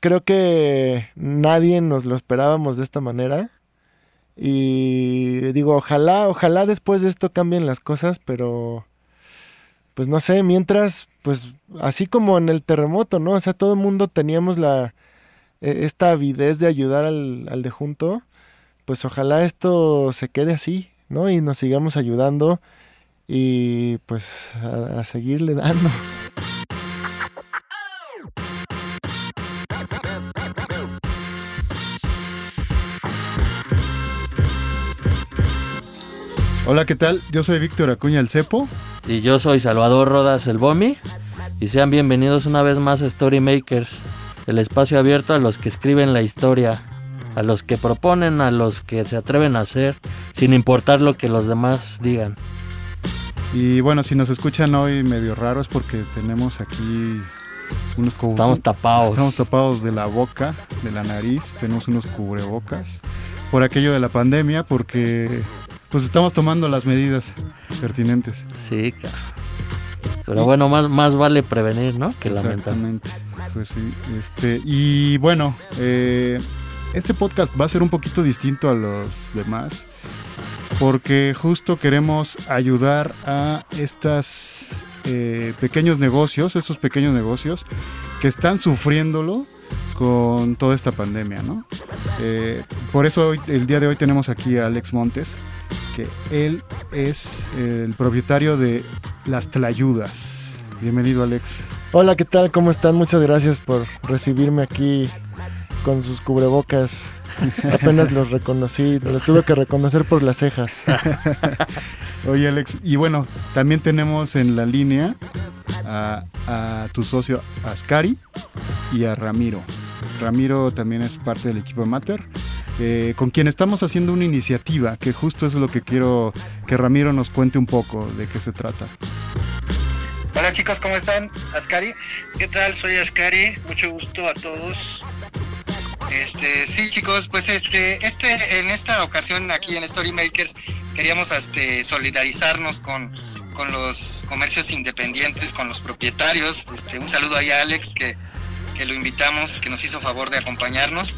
creo que nadie nos lo esperábamos de esta manera. Y digo, ojalá, ojalá después de esto cambien las cosas, pero pues no sé, mientras, pues así como en el terremoto, ¿no? O sea, todo el mundo teníamos la, e, esta avidez de ayudar al, al de junto, pues ojalá esto se quede así, ¿no? Y nos sigamos ayudando y pues a, a seguirle dando. Hola, ¿qué tal? Yo soy Víctor Acuña el Cepo. Y yo soy Salvador Rodas el Bomi. Y sean bienvenidos una vez más a Storymakers, el espacio abierto a los que escriben la historia, a los que proponen, a los que se atreven a hacer, sin importar lo que los demás digan. Y bueno, si nos escuchan hoy medio raro es porque tenemos aquí unos cubrebocas. Estamos tapados. Estamos tapados de la boca, de la nariz, tenemos unos cubrebocas por aquello de la pandemia, porque pues estamos tomando las medidas pertinentes. Sí, claro. Pero bueno, más, más vale prevenir, ¿no? Que lamentar. Exactamente. Pues sí. Este, y bueno, eh, este podcast va a ser un poquito distinto a los demás. Porque justo queremos ayudar a estos eh, pequeños negocios, esos pequeños negocios que están sufriéndolo con toda esta pandemia, ¿no? Eh, por eso hoy, el día de hoy tenemos aquí a Alex Montes, que él es el propietario de Las Tlayudas. Bienvenido, Alex. Hola, ¿qué tal? ¿Cómo están? Muchas gracias por recibirme aquí con sus cubrebocas. Apenas los reconocí, los tuve que reconocer por las cejas. Oye, Alex, y bueno, también tenemos en la línea a, a tu socio Ascari y a Ramiro. Ramiro también es parte del equipo de Mater, eh, con quien estamos haciendo una iniciativa, que justo es lo que quiero que Ramiro nos cuente un poco de qué se trata. Hola chicos, ¿cómo están? Ascari. ¿Qué tal? Soy Ascari, mucho gusto a todos. Este, sí chicos, pues este, este, en esta ocasión aquí en Storymakers queríamos este, solidarizarnos con, con los comercios independientes, con los propietarios. Este, un saludo ahí a Alex que, que lo invitamos, que nos hizo favor de acompañarnos.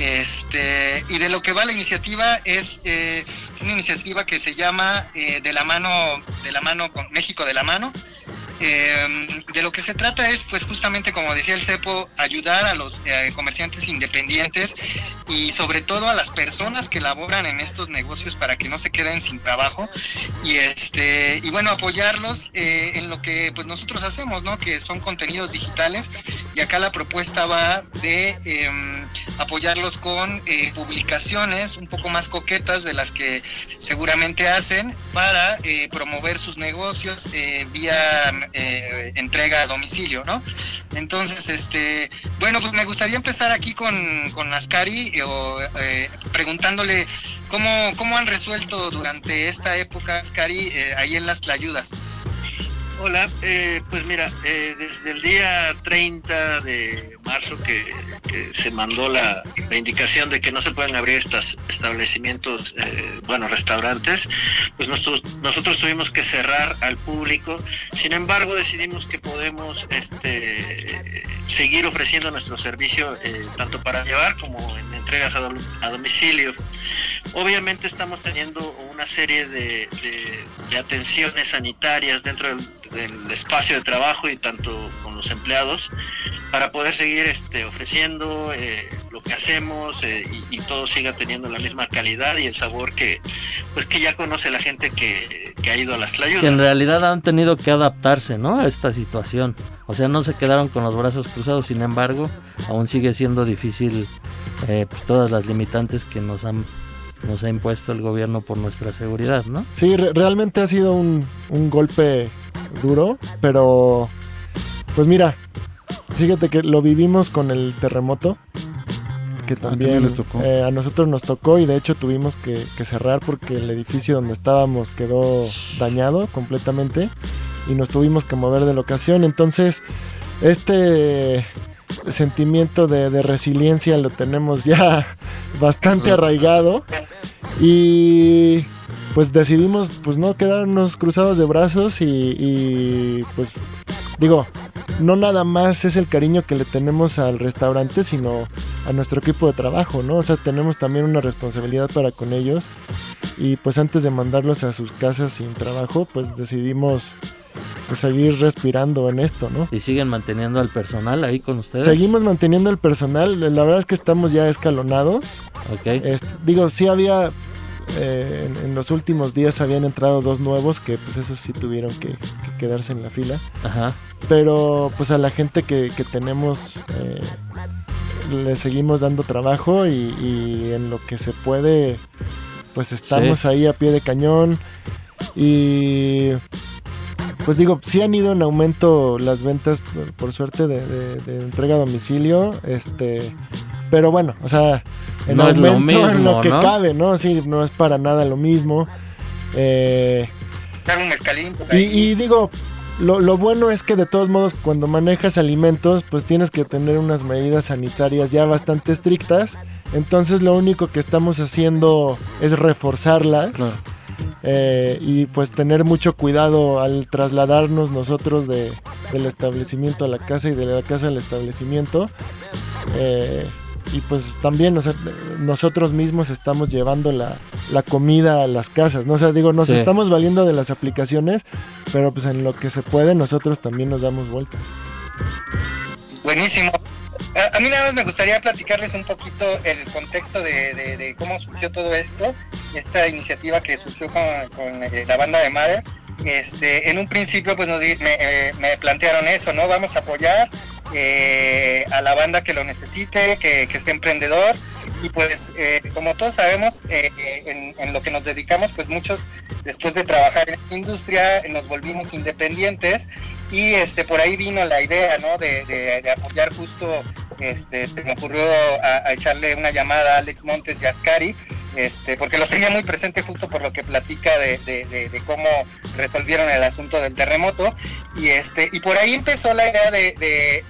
Este, y de lo que va la iniciativa es eh, una iniciativa que se llama eh, de la mano, de la mano con México de la mano. Eh, de lo que se trata es, pues justamente como decía el CEPO, ayudar a los eh, comerciantes independientes y sobre todo a las personas que laboran en estos negocios para que no se queden sin trabajo y este y bueno apoyarlos eh, en lo que pues nosotros hacemos, ¿no? Que son contenidos digitales y acá la propuesta va de em, apoyarlos con eh, publicaciones un poco más coquetas de las que seguramente hacen para promover sus negocios vía eh, entrega a domicilio, ¿no? Entonces, este, bueno, pues me gustaría empezar aquí con, con Ascari eh, eh, preguntándole cómo, cómo han resuelto durante esta época, Ascari, ahí en las Tlayudas. Hola, eh, pues mira, eh, desde el día 30 de marzo que, se mandó la, la indicación de que no se pueden abrir estos establecimientos, eh, bueno, restaurantes, pues nosotros, nosotros tuvimos que cerrar al público. Sin embargo, decidimos que podemos este, seguir ofreciendo nuestro servicio eh, tanto para llevar como en entregas a, dom- a domicilio. Obviamente estamos teniendo una serie de- de atenciones sanitarias dentro del, del espacio de trabajo y tanto con los empleados para poder seguir este, ofreciendo eh, lo que hacemos eh, y, y todo siga teniendo la misma calidad y el sabor que pues que ya conoce la gente que, que ha ido a las Que en realidad han tenido que adaptarse, ¿no? A esta situación. O sea, no se quedaron con los brazos cruzados, sin embargo, aún sigue siendo difícil eh, pues, todas las limitantes que nos han nos ha impuesto el gobierno por nuestra seguridad, ¿no? Sí, re- realmente ha sido un, un golpe duro, pero pues mira, fíjate que lo vivimos con el terremoto, que también, también les tocó. eh, a nosotros nos tocó y de hecho tuvimos que, que cerrar porque el edificio donde estábamos quedó dañado completamente y nos tuvimos que mover de locación. Entonces, este sentimiento de, de resiliencia lo tenemos ya bastante arraigado y pues decidimos pues no quedarnos cruzados de brazos y, y, pues digo no nada más es el cariño que le tenemos al restaurante, sino a nuestro equipo de trabajo, ¿no? O sea, tenemos también una responsabilidad para con ellos. Y pues antes de mandarlos a sus casas sin trabajo, pues decidimos pues, seguir respirando en esto, ¿no? ¿Y siguen manteniendo al personal ahí con ustedes? Seguimos manteniendo el personal, la verdad es que estamos ya escalonados. Ok. Este, digo, sí había, eh, en, en los últimos días habían entrado dos nuevos que pues esos sí tuvieron que, que quedarse en la fila. Ajá. Pero pues a la gente que, que tenemos eh, le seguimos dando trabajo y, y en lo que se puede pues estamos Sí. ahí a pie de cañón y pues digo, sí han ido en aumento las ventas por, por suerte de, de- de entrega a domicilio, este, pero bueno, o sea, en No es lo aumento en mismo, lo que ¿no? cabe, ¿no? Sí, no es para nada lo mismo. Eh, Dar un mezcalín. por y, y digo, lo, lo bueno es que de todos modos cuando manejas alimentos, pues tienes que tener unas medidas sanitarias ya bastante estrictas. Entonces lo único que estamos haciendo es reforzarlas. Claro. eh, y pues tener mucho cuidado al trasladarnos nosotros de, del establecimiento a la casa y de la casa al establecimiento. Eh, y pues también o sea, nosotros mismos estamos llevando la, la comida a las casas, ¿no? O sea, digo, nos Sí. estamos valiendo de las aplicaciones, pero pues en lo que se puede nosotros también nos damos vueltas. Buenísimo. A, a mí nada más me gustaría platicarles un poquito el contexto de, de- de cómo surgió todo esto, esta iniciativa que surgió con, con, eh, la banda de Mare. Este, en un principio pues nos di- me, eh, me plantearon eso, ¿no? Vamos a apoyar a la banda que lo necesite, que, esté emprendedor. Y pues eh, como todos sabemos, eh, en, lo que nos dedicamos, pues muchos después de trabajar en la industria nos volvimos independientes y este por ahí vino la idea no de, apoyar justo este me ocurrió a, a echarle una llamada a Alex Montes y Ascari este porque los tenía muy presente justo por lo que platica de, de- de- de cómo resolvieron el asunto del terremoto y este y por ahí empezó la idea de,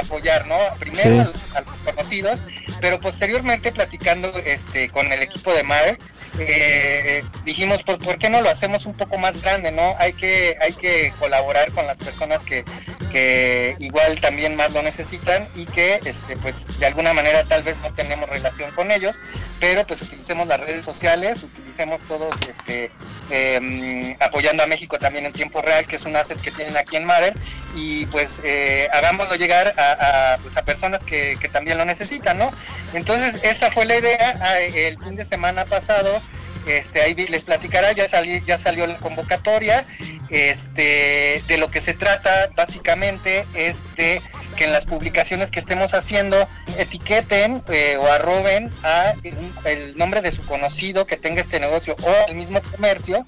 apoyar no primero Sí. a, los, a los conocidos pero posteriormente platicando este con el equipo de Mar eh, dijimos, pues, ¿por qué no lo hacemos un poco más grande, no? Hay que, hay que colaborar con las personas que, que igual también más lo necesitan y que, este, pues, de alguna manera tal vez no tenemos relación con ellos, pero pues utilicemos las redes sociales, utilicemos todos, este, eh, apoyando a México también en tiempo real, que es un asset que tienen aquí en Marer, y pues eh, hagámoslo llegar a, pues, personas que, también lo necesitan, ¿no? Entonces, esa fue la idea. El fin de semana pasado, este, ahí les platicará, ya, ya salió la convocatoria. Este, de lo que se trata básicamente es de que en las publicaciones que estemos haciendo etiqueten eh, o arroben a el, nombre de su conocido que tenga este negocio o el mismo comercio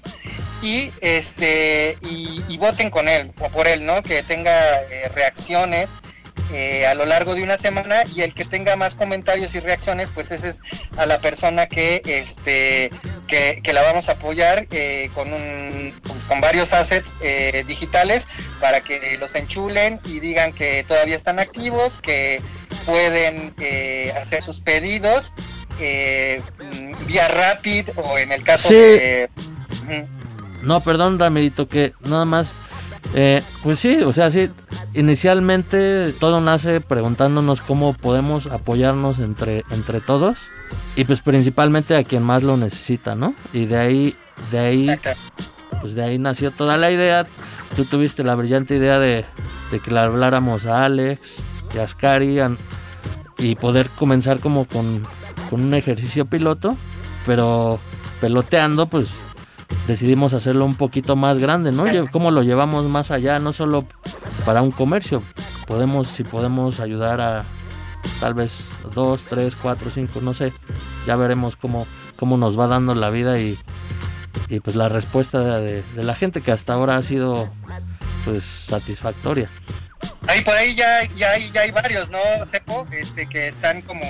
y este y, y voten con él o por él, ¿no? Que tenga eh, reacciones eh, a lo largo de una semana y el que tenga más comentarios y reacciones, pues ese es a la persona que este que, que la vamos a apoyar eh, con un pues, con varios assets eh, digitales para que los enchulen y digan que todavía están activos, que pueden eh, hacer sus pedidos eh, vía Rapid o en el caso Sí. de. No, perdón, Ramirito, que nada más. Eh, pues sí, o sea, sí. Inicialmente todo nace preguntándonos cómo podemos apoyarnos entre, entre todos. Y pues principalmente a quien más lo necesita, ¿no? Y de ahí, de ahí, pues de ahí nació toda la idea. Tú tuviste la brillante idea de, de que le habláramos a Alex y a Ascari y poder comenzar como con, con un ejercicio piloto. Pero peloteando, pues decidimos hacerlo un poquito más grande, ¿no? ¿Cómo lo llevamos más allá? No solo para un comercio. Podemos, si podemos ayudar a tal vez dos, tres, cuatro, cinco, no sé. Ya veremos cómo, cómo nos va dando la vida y, y pues la respuesta de, de la gente que hasta ahora ha sido pues satisfactoria. Ahí por ahí ya, ya, hay, ya hay varios, ¿no, Sepo? Este, que están como,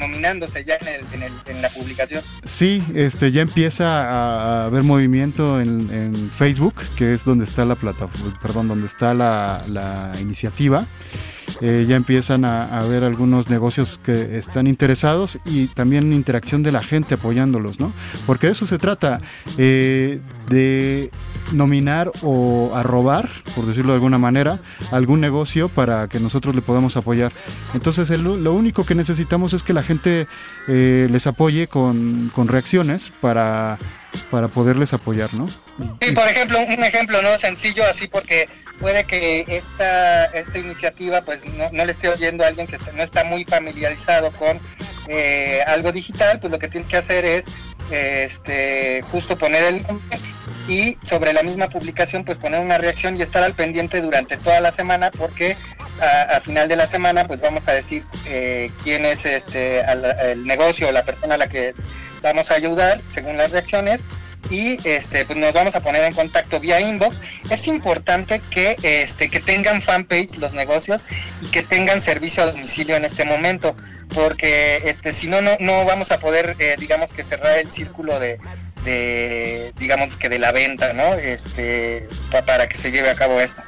nominándose ya en, el, en, la publicación. Sí, este, ya empieza a, haber movimiento en, Facebook, que es donde está la plataforma, perdón, donde está la, la iniciativa. Eh, ya empiezan a, a ver algunos negocios que están interesados y también interacción de la gente apoyándolos, ¿no? Porque de eso se trata, eh, de nominar o a robar, por decirlo de alguna manera, algún negocio para que nosotros le podamos apoyar. Entonces lo único que necesitamos es que la gente eh, les apoye con, con reacciones para para poderles apoyar, ¿no? Sí, por ejemplo, un ejemplo no sencillo así porque puede que esta, esta iniciativa pues no, le esté oyendo a alguien que no está muy familiarizado con eh, algo digital, pues lo que tiene que hacer es este justo poner el nombre y sobre la misma publicación pues poner una reacción y estar al pendiente durante toda la semana porque a, final de la semana pues vamos a decir eh, quién es este el negocio o la persona a la que vamos a ayudar según las reacciones y este pues nos vamos a poner en contacto vía inbox. Es importante que este que tengan fanpage los negocios y que tengan servicio a domicilio en este momento, porque este si no no no vamos a poder eh, digamos que cerrar el círculo de, de digamos que de la venta, ¿no? Este para que se lleve a cabo esto.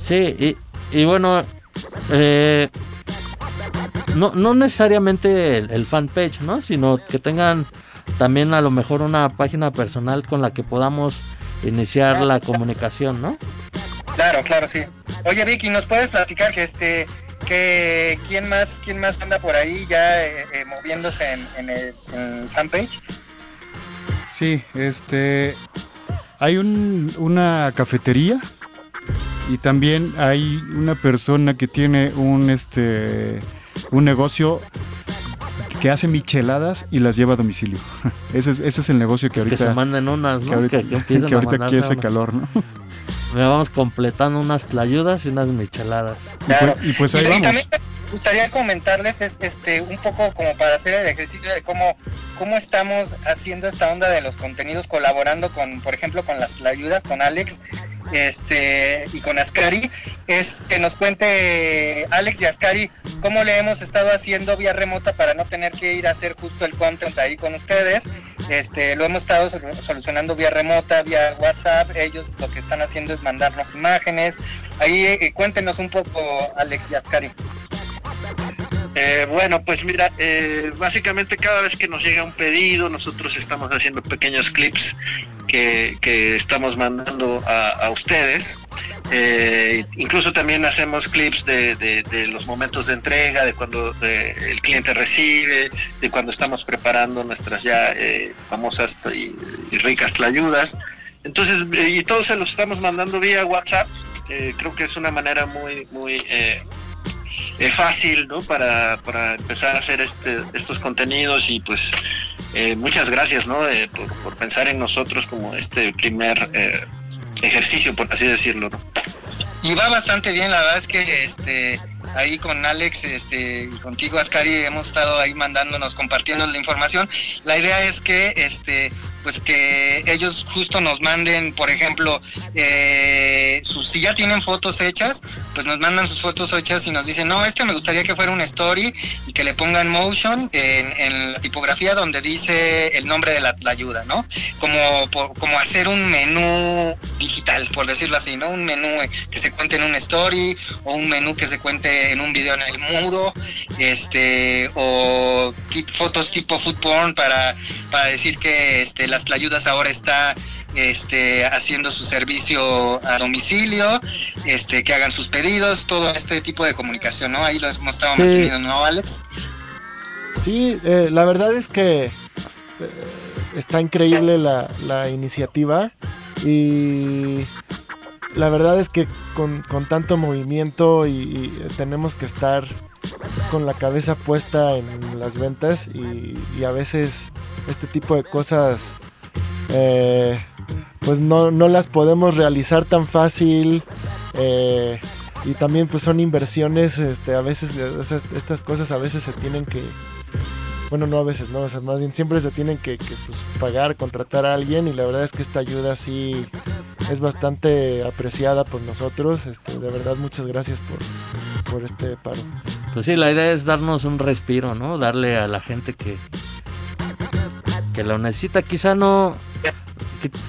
Sí, y, y bueno, eh, no, no necesariamente el, fanpage, ¿no? Sino que tengan también a lo mejor una página personal con la que podamos iniciar la comunicación, ¿no? Claro, claro, sí. Oye, Vicky, ¿nos puedes platicar que este que quién más quién más anda por ahí ya eh, eh, moviéndose en, el, fanpage? Sí, este hay un, una cafetería y también hay una persona que tiene un este un negocio que hace micheladas y las lleva a domicilio. ese, es, ese es el negocio que ahorita... Que se manden unas, ¿no? Que ahorita, que, ahorita aquí hace calor, ¿no? Me vamos completando unas tlayudas y unas micheladas. Claro. Y, pues, y pues ahí vamos gustaría comentarles es este un poco como para hacer el ejercicio de cómo cómo estamos haciendo esta onda de los contenidos colaborando con por ejemplo con las ayudas con Alex este y con Ascari es que nos cuente Alex y Ascari cómo le hemos estado haciendo vía remota para no tener que ir a hacer justo el content ahí con ustedes. Este lo hemos estado solucionando vía remota vía WhatsApp. Ellos lo que están haciendo es mandarnos imágenes. Ahí eh, cuéntenos un poco Alex y Ascari eh, bueno, pues mira, eh, básicamente cada vez que nos llega un pedido, nosotros estamos haciendo pequeños clips que, estamos mandando a, ustedes. Eh, incluso también hacemos clips de, los momentos de entrega, de cuando el cliente recibe, de cuando estamos preparando nuestras ya famosas y, ricas tlayudas. Entonces, y todos se los estamos mandando vía WhatsApp. creo que es una manera muy, muy es fácil ¿no? para, para empezar a hacer este, estos contenidos y pues eh, muchas gracias ¿no? Eh, por, pensar en nosotros como este primer eh, ejercicio, por así decirlo. Y va bastante bien, la verdad es que este ahí con Alex este, contigo Ascari hemos estado ahí mandándonos, compartiendo la información. La idea es que este pues que ellos justo nos manden, por ejemplo, eh, si ya tienen fotos hechas, pues nos mandan sus fotos hechas y nos dicen, no, este me gustaría que fuera un story y que le pongan motion en, la tipografía donde dice el nombre de la, ayuda, ¿no? Como, como hacer un menú digital, por decirlo así, ¿no? Un menú que se cuente en un story o un menú que se cuente en un video en el muro, este, o fotos tipo food porn para, para decir que este, las ayudas ahora está este, haciendo su servicio a domicilio, este, que hagan sus pedidos, todo este tipo de comunicación, ¿no? Ahí lo hemos estado manteniendo, ¿no, Alex? Sí, eh, la verdad es que eh, está increíble la, la, iniciativa y la verdad es que con, tanto movimiento y, tenemos que estar con la cabeza puesta en las ventas y, y a veces este tipo de cosas eh, pues no, las podemos realizar tan fácil. Eh, y también pues son inversiones, este, a veces estas cosas a veces se tienen que, bueno no a veces, no, más bien siempre se tienen que, pues, pagar, contratar a alguien y la verdad es que esta ayuda sí es bastante apreciada por nosotros, este, de verdad muchas gracias por, por este paro. Pues sí, la idea es darnos un respiro, ¿no? Darle a la gente que, que lo necesita, quizá no,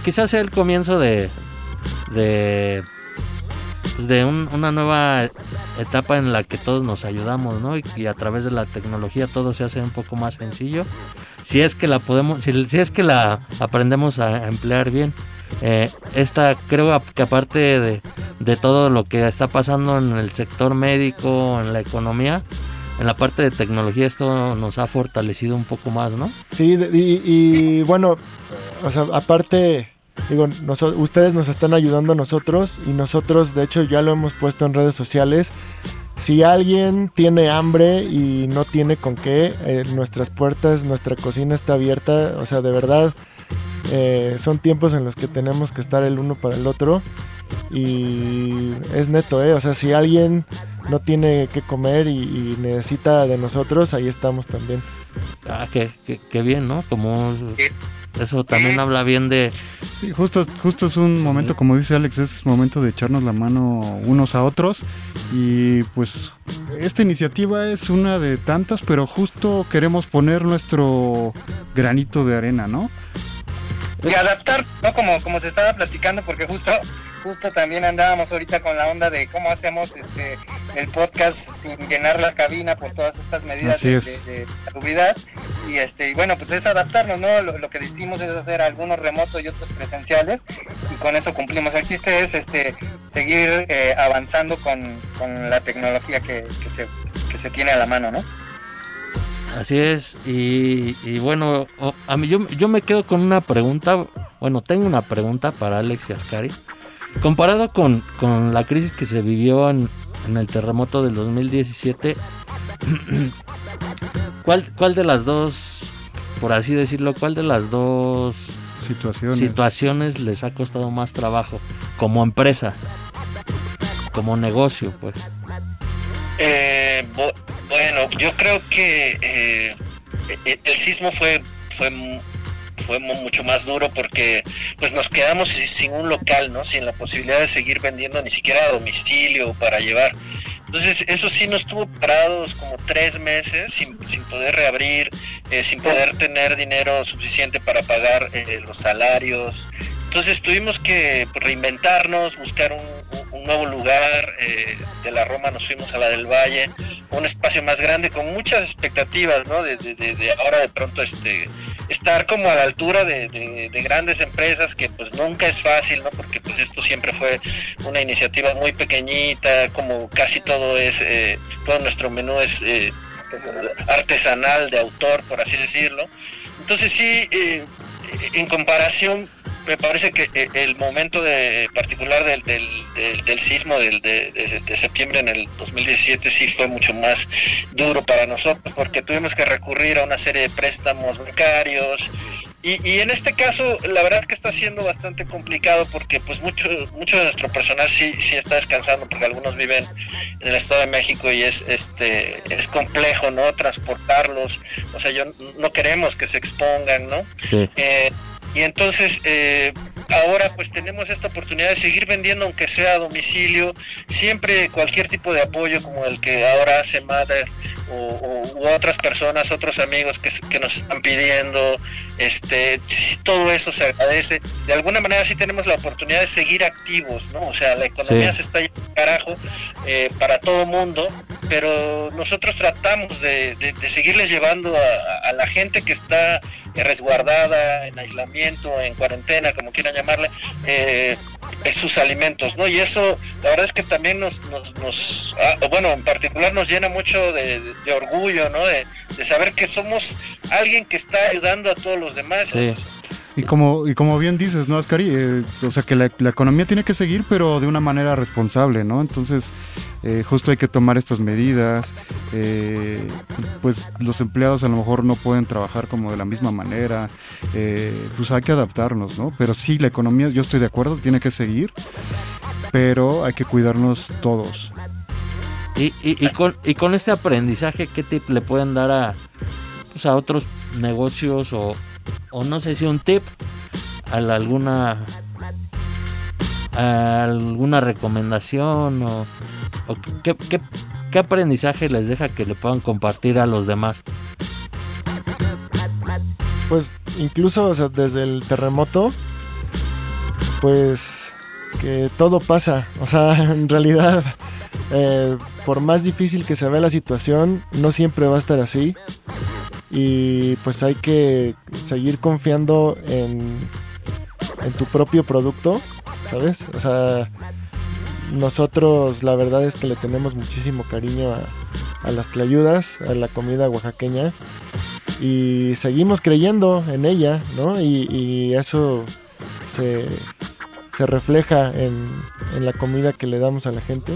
quizás sea el comienzo de de, pues, de una nueva etapa en la que todos nos ayudamos, ¿no? Y, a través de la tecnología todo se hace un poco más sencillo. Si es que la podemos, si, es que la aprendemos a, emplear bien. Eh, esta creo que aparte de, de todo lo que está pasando en el sector médico, en la economía, en la parte de tecnología esto nos ha fortalecido un poco más, ¿no? Sí, y, y bueno, o sea, aparte, digo, ustedes nos están ayudando a nosotros y nosotros, de hecho, ya lo hemos puesto en redes sociales. Si alguien tiene hambre y no tiene con qué, eh, nuestras puertas, nuestra cocina está abierta. O sea, de verdad, eh, son tiempos en los que tenemos que estar el uno para el otro. Y es neto, ¿eh? O sea, si alguien no tiene que comer y, necesita de nosotros, ahí estamos también. Ah, qué, qué, bien, ¿no? Como eso también habla bien de... Sí, justo, justo es un momento, como dice Alex, es momento de echarnos la mano unos a otros. Y pues esta iniciativa es una de tantas, pero justo queremos poner nuestro granito de arena, ¿no? Y adaptar, ¿no? Como, como se estaba platicando, porque justo justo también andábamos ahorita con la onda de cómo hacemos este el podcast sin llenar la cabina por todas estas medidas de, seguridad y este y bueno pues es adaptarnos no lo, que decimos es hacer algunos remotos y otros presenciales y con eso cumplimos. El chiste es este seguir eh, avanzando con, la tecnología que, se, que se tiene a la mano no Así es, y, y bueno, a mí yo, yo me quedo con una pregunta, bueno, tengo una pregunta para Alex y Ascari. Comparado con, la crisis que se vivió en, el terremoto del 2017, ¿cuál, ¿cuál de las dos, por así decirlo, cuál de las dos situaciones. situaciones les ha costado más trabajo como empresa, como negocio, pues? Eh, bueno, yo creo que eh, e-, el sismo fue, fue fue mucho más duro porque pues nos quedamos sin un local, ¿no? Sin la posibilidad de seguir vendiendo ni siquiera a domicilio para llevar. Entonces eso sí nos tuvo parados como tres meses sin, poder reabrir, eh, sin poder tener dinero suficiente para pagar eh, los salarios. Entonces tuvimos que reinventarnos, buscar un, nuevo lugar. Eh, de la Roma nos fuimos a la del Valle, un espacio más grande con muchas expectativas, ¿no? De, de ahora de pronto este estar como a la altura de, grandes empresas que pues nunca es fácil, ¿no? Porque pues esto siempre fue una iniciativa muy pequeñita, como casi todo es, eh, todo nuestro menú es eh, artesanal, de autor, por así decirlo. Entonces sí, eh, en comparación me parece que eh, el momento de particular del, del, sismo del, de, septiembre en el 2017 sí fue mucho más duro para nosotros porque tuvimos que recurrir a una serie de préstamos bancarios. Y, en este caso la verdad que está siendo bastante complicado porque pues mucho mucho de nuestro personal sí sí está descansando porque algunos viven en el Estado de México y es este es complejo no transportarlos. O sea yo no queremos que se expongan no eh, y entonces eh, ahora pues tenemos esta oportunidad de seguir vendiendo aunque sea a domicilio, siempre cualquier tipo de apoyo como el que ahora hace Mother o, u otras personas, otros amigos que, que, nos están pidiendo, este, todo eso se agradece. De alguna manera sí tenemos la oportunidad de seguir activos, ¿no? O sea, la economía se está yendo carajo eh, para todo mundo, pero nosotros tratamos de, de, seguirles llevando a, a la gente que está resguardada, en aislamiento, en cuarentena, como quieran llamarle, eh, sus alimentos, ¿no? Y eso, la verdad es que también nos, nos, ah, bueno, en particular nos llena mucho de, orgullo, ¿no? De, saber que somos alguien que está ayudando a todos los demás. Y como, y como bien dices, ¿no, Ascari? Eh, o sea, que la, economía tiene que seguir, pero de una manera responsable, ¿no? Entonces, eh, justo hay que tomar estas medidas. Eh, pues los empleados a lo mejor no pueden trabajar como de la misma manera. pues hay que adaptarnos, ¿no? Pero sí, la economía, yo estoy de acuerdo, tiene que seguir, pero hay que cuidarnos todos. Y, y, y, con, y con este aprendizaje, ¿qué tip le pueden dar a, pues a otros negocios o o no sé si un tip a alguna alguna recomendación o, qué, aprendizaje les deja que le puedan compartir a los demás. Pues incluso desde el terremoto pues que todo pasa. O sea en realidad eh, por más difícil que se vea la situación no siempre va a estar así y pues hay que seguir confiando en, en tu propio producto, ¿sabes? O sea, nosotros la verdad es que le tenemos muchísimo cariño a, a las tlayudas, a la comida oaxaqueña y seguimos creyendo en ella, ¿no? Y, eso se, se refleja en, en, la comida que le damos a la gente.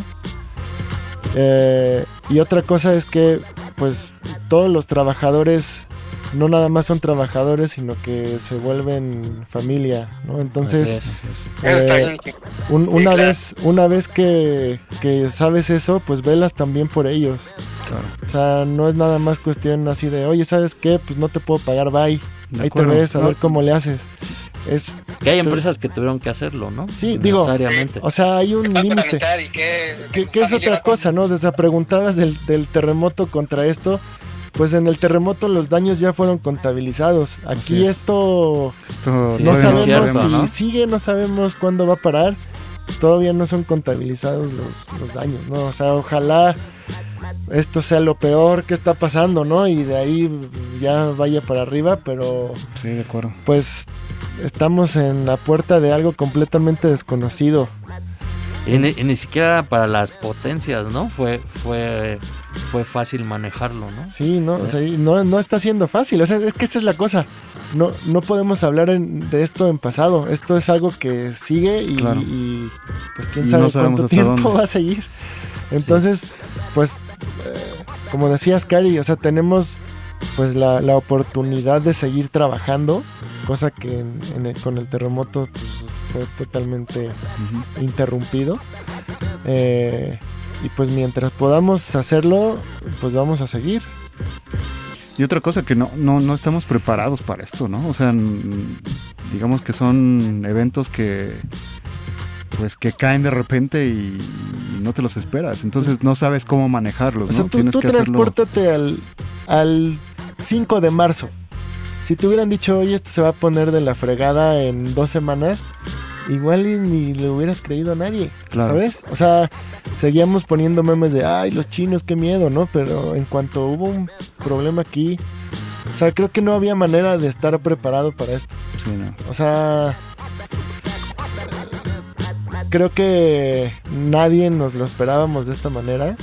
Eh, y otra cosa es que, pues, todos los trabajadores no nada más son trabajadores, sino que se vuelven familia, ¿no? Entonces, eh, un, una, vez, una vez que, que sabes eso, pues velas también por ellos. O sea, no es nada más cuestión así de, oye, ¿sabes qué? Pues no te puedo pagar, bye. Ahí te ves, a ver cómo le haces. Es, que hay empresas que tuvieron que hacerlo, ¿no? Sí, digo, o sea, hay un límite. ¿Qué, ¿Qué, es otra cosa, no? Desde preguntabas del, del terremoto contra esto pues en el terremoto los daños ya fueron contabilizados. Aquí esto, esto, no sabemos si sigue, no sabemos cuándo va a parar. Todavía no son contabilizados los, los, daños, ¿no? O sea, ojalá esto sea lo peor que está pasando, ¿no? Y de ahí ya vaya para arriba, pero... Sí, de acuerdo. Pues estamos en la puerta de algo completamente desconocido. Y ni, y ni siquiera para las potencias, ¿no? Fue, fue fue fácil manejarlo, ¿no? Sí, no, o sea, no, no está siendo fácil. O sea, es que esa es la cosa. No, no podemos hablar de esto en pasado. Esto es algo que sigue y, y pues quién sabe cuánto tiempo va a seguir. Entonces, sí. pues, eh, como decías, Cari, o sea, tenemos pues la, la, oportunidad de seguir trabajando, cosa que en, en el, con el terremoto pues, fue totalmente uh -huh. interrumpido. Eh, y pues mientras podamos hacerlo, pues vamos a seguir. Y otra cosa que no, no, no estamos preparados para esto, ¿no? O sea, digamos que son eventos que pues que caen de repente y, y no te los esperas. Entonces no sabes cómo manejarlos, o sea, ¿no? Tú, Tienes tú que transportate al, al 5 de marzo. Si te hubieran dicho, oye, esto se va a poner de la fregada en dos semanas, igual y ni le hubieras creído a nadie, claro. ¿sabes? O sea, seguíamos poniendo memes de, ay, los chinos, qué miedo, ¿no? Pero en cuanto hubo un problema aquí, o sea, creo que no había manera de estar preparado para esto. Sí, no. O sea, creo que nadie nos lo esperábamos de esta manera.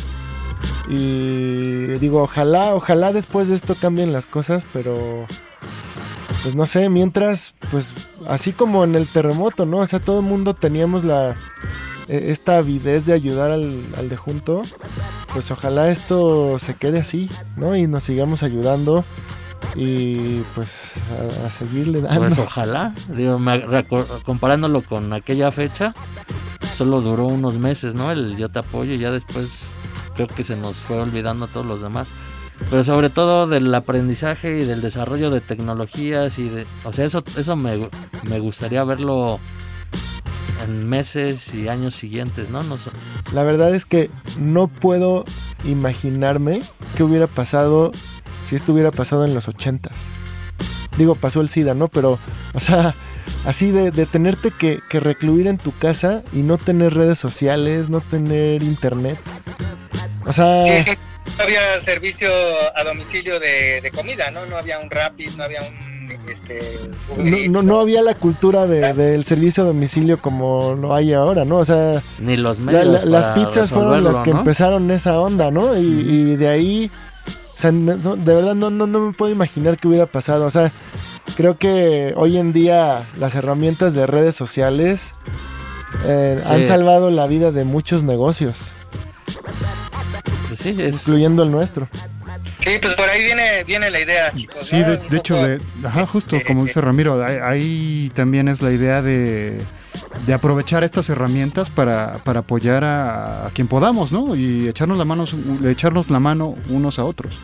Y digo, ojalá, ojalá después de esto cambien las cosas, pero pues no sé, mientras, pues así como en el terremoto, ¿no? O sea, todo el mundo teníamos la esta avidez de ayudar al, al, de junto, pues ojalá esto se quede así, ¿no? Y nos sigamos ayudando y pues a, a seguirle dando. Pues ojalá, digo, me, comparándolo con aquella fecha, solo duró unos meses, ¿no? El yo te apoyo y ya después creo que se nos fue olvidando a todos los demás pero sobre todo del aprendizaje y del desarrollo de tecnologías y de, o sea, eso, eso me, me gustaría verlo en meses y años siguientes, ¿no? no La verdad es que no puedo imaginarme qué hubiera pasado si esto hubiera pasado en los ochentas. Digo, pasó el SIDA, ¿no? Pero, o sea, así de, de tenerte que, que recluir en tu casa y no tener redes sociales, no tener internet. O sea... No había servicio a domicilio de, de, comida, ¿no? No había un Rapid, no había un... Este, no, no, no, había la cultura de, del servicio a domicilio como lo hay ahora, ¿no? O sea, ni los medios la, la, las pizzas fueron las que ¿no? empezaron esa onda, ¿no? Y, mm. y de ahí, o sea, no, de verdad no, no, no me puedo imaginar qué hubiera pasado. O sea, creo que hoy en día las herramientas de redes sociales eh, sí. han salvado la vida de muchos negocios. Sí, es... incluyendo el nuestro. Sí, pues por ahí viene, viene la idea, chicos. Sí, ¿no? de, de hecho, de, ajá, justo como dice Ramiro, ahí, ahí, también es la idea de, de aprovechar estas herramientas para, para apoyar a, a, quien podamos, ¿no? Y echarnos la mano, echarnos la mano unos a otros.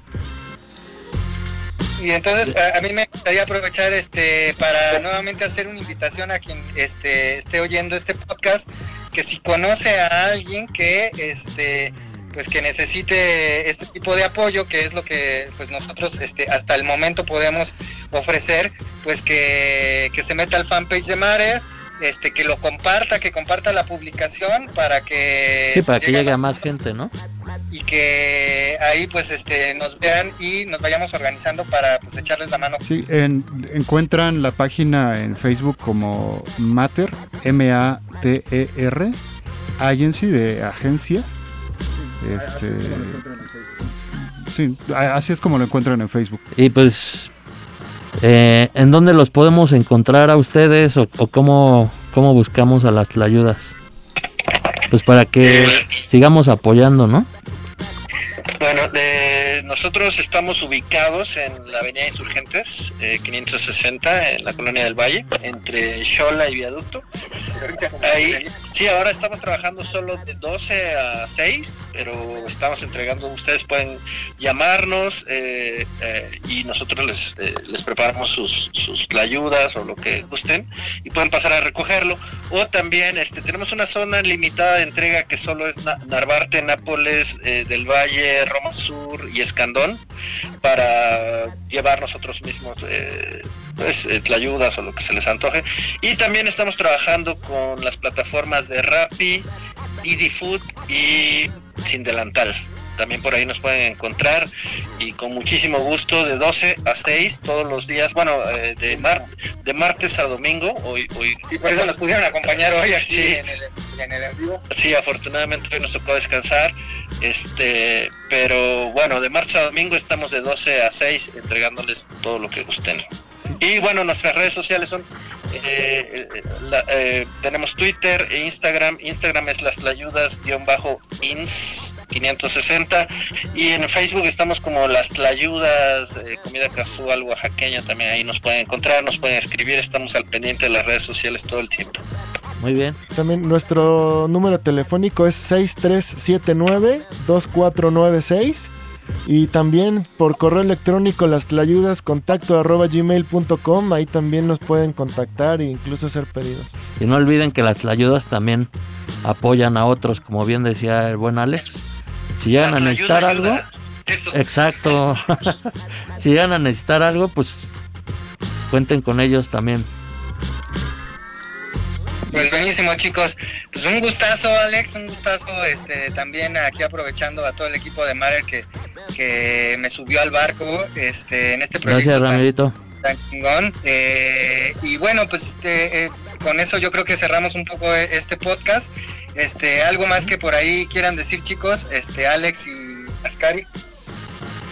Y entonces a, a, mí me gustaría aprovechar este para nuevamente hacer una invitación a quien este esté oyendo este podcast que si conoce a alguien que este pues que necesite este tipo de apoyo que es lo que pues nosotros este hasta el momento podemos ofrecer pues que, que se meta al fanpage de Mare este que lo comparta que comparta la publicación para que sí para pues, que llegue a más gente no y que ahí pues este nos vean y nos vayamos organizando para pues echarles la mano. Sí, encuentran la página en Facebook como Mater, M-A-T-E-R, Agency de agencia. Este, sí, así es como lo encuentran en Facebook. Y pues, eh, ¿en dónde los podemos encontrar a ustedes o, o cómo, cómo buscamos a las ayudas? Pues para que sigamos apoyando, ¿no? Bueno, de, nosotros estamos ubicados en la Avenida Insurgentes, 560, eh, en la Colonia del Valle, entre Xola y Viaducto. Ahí, sí, ahora estamos trabajando solo de 12 a 6, pero estamos entregando, ustedes pueden llamarnos eh, eh, y nosotros les, les preparamos sus, sus ayudas o lo que gusten y pueden pasar a recogerlo. O también este, tenemos una zona limitada de entrega que solo es Narvarte, Nápoles, del Valle, Roma Sur y Escandón para llevar nosotros mismos eh, pues, eh, ayudas o lo que se les antoje. Y también estamos trabajando con las plataformas de Rappi, Didi Food y Sin Delantal también por ahí nos pueden encontrar y con muchísimo gusto de 12 a 6 todos los días, bueno, eh, de, mar, de martes a domingo. Hoy, hoy, sí, por eso nos pudieron acompañar hoy así en, el, en el vivo. Sí, afortunadamente hoy nos tocó descansar, este, pero bueno, de martes a domingo estamos de 12 a 6 entregándoles todo lo que gusten. Y bueno, nuestras redes sociales son, eh, eh, tenemos Twitter e Instagram. Instagram es las tlayudas-ins 560 y en Facebook estamos como las tlayudas, eh, comida casual oaxaqueña, también ahí nos pueden encontrar, nos pueden escribir, estamos al pendiente de las redes sociales todo el tiempo. Muy bien. También nuestro número telefónico es 6379 2496 y también por correo electrónico las tlayudas contacto arroba gmail.com, ahí también nos pueden contactar e incluso hacer pedidos. Y no olviden que las tlayudas también apoyan a otros, como bien decía el buen Alex. Si llegan a necesitar algo, exacto. si llegan a necesitar algo, pues cuenten con ellos también. Pues buenísimo chicos, pues un gustazo Alex, un gustazo este también aquí aprovechando a todo el equipo de Marer que, que me subió al barco este en este proyecto. Gracias Ramirito. Eh, y bueno, pues este, eh, con eso yo creo que cerramos un poco este podcast. Este, algo más que por ahí quieran decir chicos, este Alex y Ascari.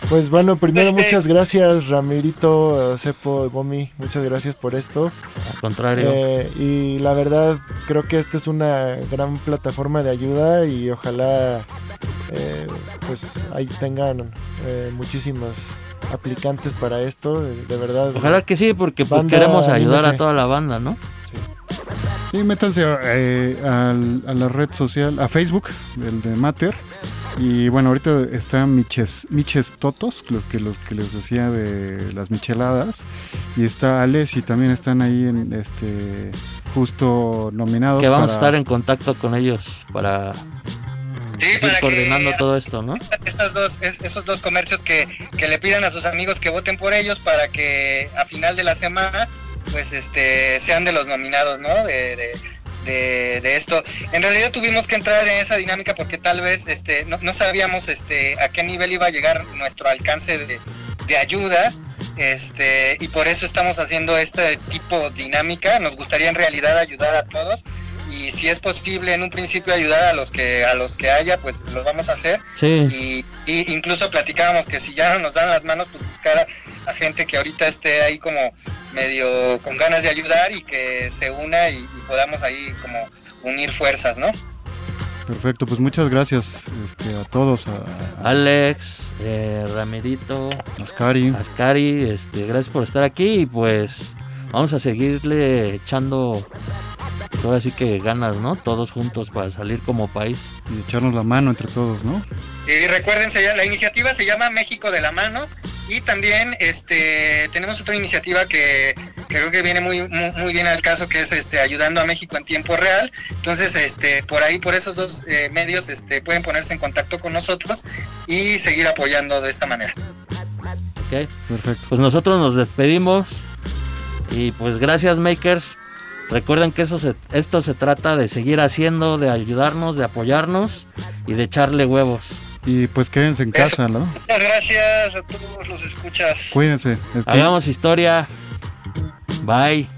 Pues bueno, primero muchas gracias Ramirito, Cepo, Bomi, muchas gracias por esto. Al contrario. Eh, y la verdad creo que esta es una gran plataforma de ayuda y ojalá eh, pues ahí tengan eh, muchísimos aplicantes para esto, de verdad. Ojalá que sí, porque pues, queremos ayudar a toda la banda, ¿no? Sí, métanse a, la red social, a Facebook, del de Mater y bueno, ahorita está Miches, Miches Totos, los que, los que les decía de las micheladas. Y está Alex y también están ahí en este justo nominados. Que vamos a estar en contacto con ellos para ir coordinando todo esto, ¿no? Estos dos, esos dos comercios que, le pidan a sus amigos que voten por ellos para que a final de la semana pues este sean de los nominados, ¿no? de de, esto. En realidad tuvimos que entrar en esa dinámica porque tal vez este, no, sabíamos este, a qué nivel iba a llegar nuestro alcance de, ayuda. Este, y por eso estamos haciendo este tipo de dinámica. Nos gustaría en realidad ayudar a todos y si es posible en un principio ayudar a los que a los que haya pues lo vamos a hacer y, incluso platicábamos que si ya no nos dan las manos pues buscar a, gente que ahorita esté ahí como medio con ganas de ayudar y que se una y, podamos ahí como unir fuerzas no perfecto pues muchas gracias este, a todos a, Alex eh, Ramirito Ascari. Ascari este gracias por estar aquí y pues vamos a seguirle echando pues ahora sí que ganas, ¿no? Todos juntos para salir como país. Y echarnos la mano entre todos, ¿no? Y recuerden, la iniciativa se llama México de la Mano. Y también este tenemos otra iniciativa que, creo que viene muy, muy, bien al caso que es este ayudando a México en tiempo real. Entonces este por ahí por esos dos eh, medios este pueden ponerse en contacto con nosotros y seguir apoyando de esta manera. Ok. Perfecto. Pues nosotros nos despedimos. Y pues gracias makers Recuerden que eso se, esto se trata de seguir haciendo, de ayudarnos, de apoyarnos y de echarle huevos. Y pues quédense en casa, ¿no? Muchas gracias a todos los escuchas. Cuídense. Que... Hagamos historia. Bye.